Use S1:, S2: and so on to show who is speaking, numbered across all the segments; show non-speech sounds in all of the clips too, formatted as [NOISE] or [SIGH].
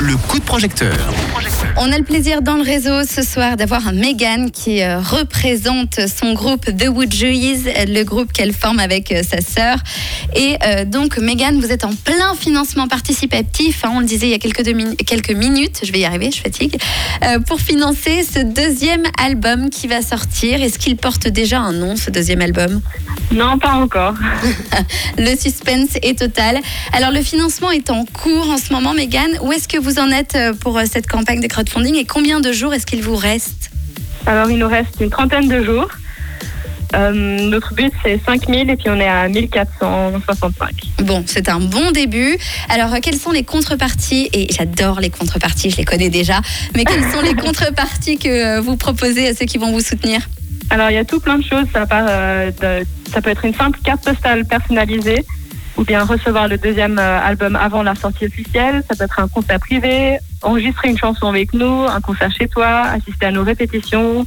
S1: le coup de projecteur.
S2: On a le plaisir dans le réseau ce soir d'avoir Megan qui euh, représente son groupe The Woodjuice, le groupe qu'elle forme avec euh, sa sœur. Et euh, donc Megan, vous êtes en plein financement participatif, hein, on le disait il y a quelques, quelques minutes, je vais y arriver, je fatigue, pour financer ce deuxième album qui va sortir. Est-ce qu'il porte déjà un nom, ce deuxième album?
S3: Non, pas encore. [LAUGHS]
S2: le suspense est total. Alors le financement est en cours en ce moment, Megan. Où est-ce que vous en êtes pour cette campagne de crowdfunding et combien de jours est-ce qu'il vous reste
S3: Alors, il nous reste une trentaine de jours. Euh, notre but, c'est 5000 et puis on est à 1465.
S2: Bon, c'est un bon début. Alors, quelles sont les contreparties Et j'adore les contreparties, je les connais déjà. Mais quelles sont les [LAUGHS] contreparties que vous proposez à ceux qui vont vous soutenir?
S3: Alors, il y a tout plein de choses. Ça, part, euh, ça peut être une simple carte postale personnalisée ou bien recevoir le deuxième euh, album avant la sortie officielle. Ça peut être un concert privé, enregistrer une chanson avec nous, un concert chez toi, assister à nos répétitions,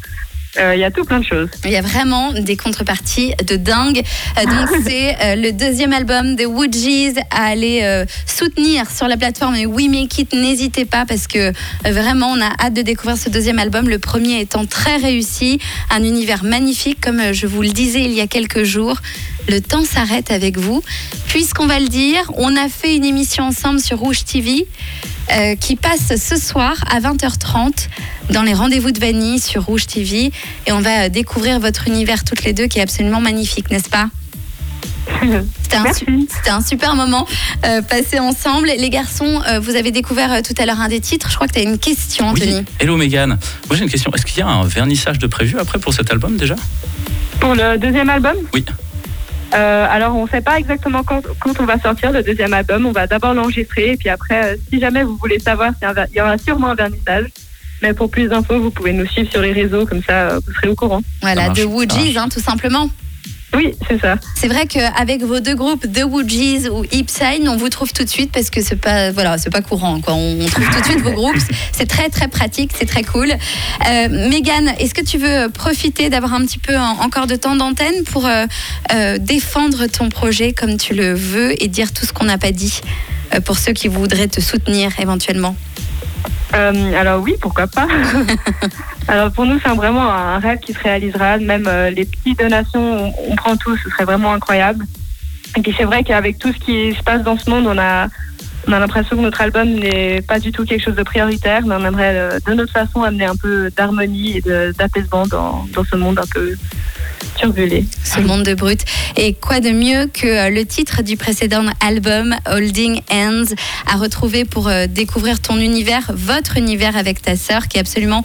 S3: euh, il y a tout plein de choses.
S2: Il y a vraiment des contreparties de dingue. Euh, donc [LAUGHS] c'est euh, le deuxième album de Woodjies à aller soutenir sur la plateforme We Make It. N'hésitez pas parce que vraiment on a hâte de découvrir ce deuxième album. Le premier étant très réussi, un univers magnifique comme je vous le disais il y a quelques jours. Le temps s'arrête avec vous. Puisqu'on va le dire, on a fait une émission ensemble sur Rouge TV. Euh, qui passe ce soir à 20h30 dans les rendez-vous de Vanille sur Rouge TV. Et on va découvrir votre univers toutes les deux qui est absolument magnifique, n'est-ce pas? [LAUGHS] C'était un, super moment euh, passé ensemble. Les garçons, euh, vous avez découvert tout à l'heure un des titres. Je crois que tu as une question, Anthony.
S4: Hello, Megan. Moi, j'ai une question. Est-ce qu'il y a un vernissage de prévu après pour cet album déjà?
S3: Pour le deuxième album?
S4: Oui.
S3: Euh, alors, on ne sait pas exactement quand, on va sortir le deuxième album. On va d'abord l'enregistrer et puis après, euh, si jamais vous voulez savoir, il y aura sûrement un vernissage. Mais pour plus d'infos, vous pouvez nous suivre sur les réseaux, comme ça, euh, vous serez au courant.
S2: Voilà, de Woodjies, hein, tout simplement.
S3: Oui, c'est ça.
S2: C'est vrai qu'avec vos deux groupes, The Woodjies ou Ipsign, on vous trouve tout de suite parce que c'est pas, voilà, c'est pas courant. Quoi. On trouve tout de suite vos groupes. [LAUGHS] C'est très, très pratique, c'est très cool. Euh, Megan, est-ce que tu veux profiter d'avoir un petit peu encore de temps d'antenne pour euh, euh, défendre ton projet comme tu le veux et dire tout ce qu'on n'a pas dit pour ceux qui voudraient te soutenir éventuellement?
S3: Euh, alors oui, pourquoi pas. [LAUGHS] alors pour nous, c'est vraiment un rêve qui se réalisera. Même euh, les petites donations, on, prend tout, ce serait vraiment incroyable. Et puis c'est vrai qu'avec tout ce qui se passe dans ce monde, on a, on a l'impression que notre album n'est pas du tout quelque chose de prioritaire, mais on aimerait euh, de notre façon amener un peu d'harmonie et d'apaisement dans, dans ce monde un peu
S2: ce monde de brut. Et quoi de mieux que euh, le titre du précédent album, Holding Hands, à retrouver pour euh, découvrir ton univers, votre univers avec ta sœur, qui est absolument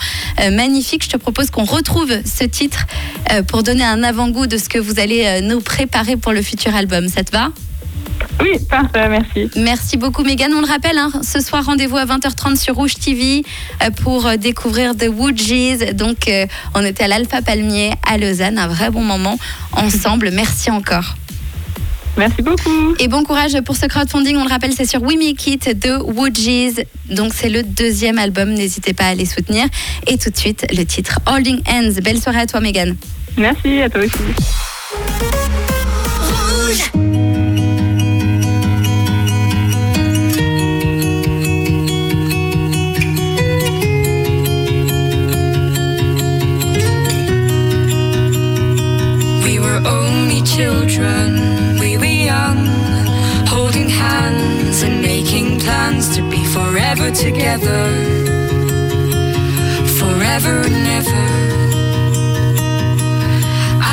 S2: magnifique. Je te propose qu'on retrouve ce titre pour donner un avant-goût de ce que vous allez nous préparer pour le futur album. Ça te va?
S3: Oui, parfait, merci.
S2: Merci beaucoup, Megan. On le rappelle, hein, ce soir, rendez-vous à 20h30 sur Rouge TV euh, pour euh, découvrir The Woodjies. Donc, euh, on était à l'Alpha Palmier à Lausanne, un vrai bon moment ensemble. [LAUGHS] Merci encore.
S3: Merci beaucoup.
S2: Et bon courage pour ce crowdfunding. On le rappelle, c'est sur We Make It de Woodjies. Donc, c'est le deuxième album. N'hésitez pas à les soutenir. Et tout de suite, le titre Holding Hands. Belle soirée à toi, Megan.
S3: Merci, à toi aussi. Children, we were young, holding hands and making plans to be forever together, forever and ever.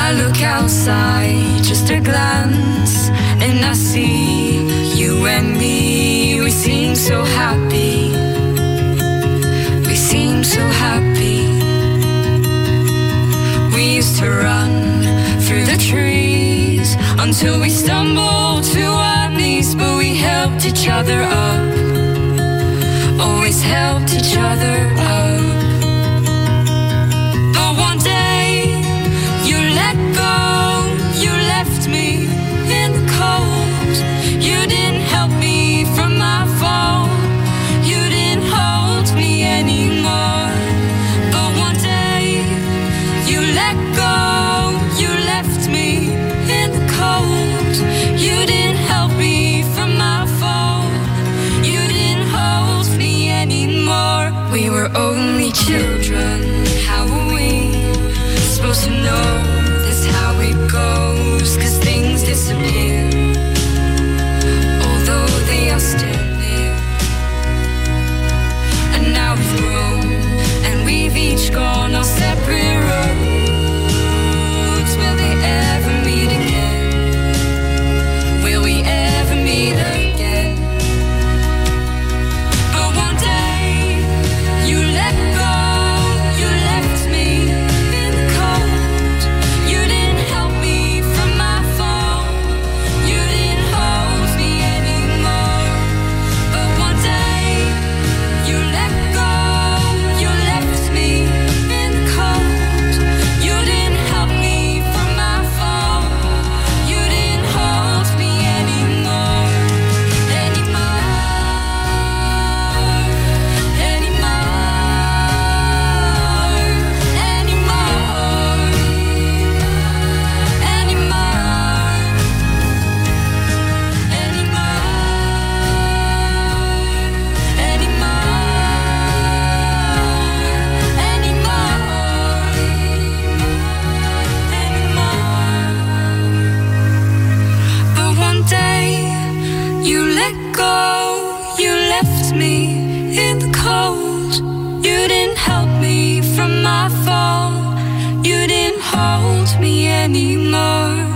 S3: I look outside, just a glance, and I see you and me. We seem so happy, we seem so happy. We used to run until we stumbled to our knees, but we helped each other up. Always helped each other up.
S1: we're only children. How are we supposed to know this? how it goes? Cause things disappear. let go. You left me in the cold. You didn't help me from my fall. You didn't hold me anymore.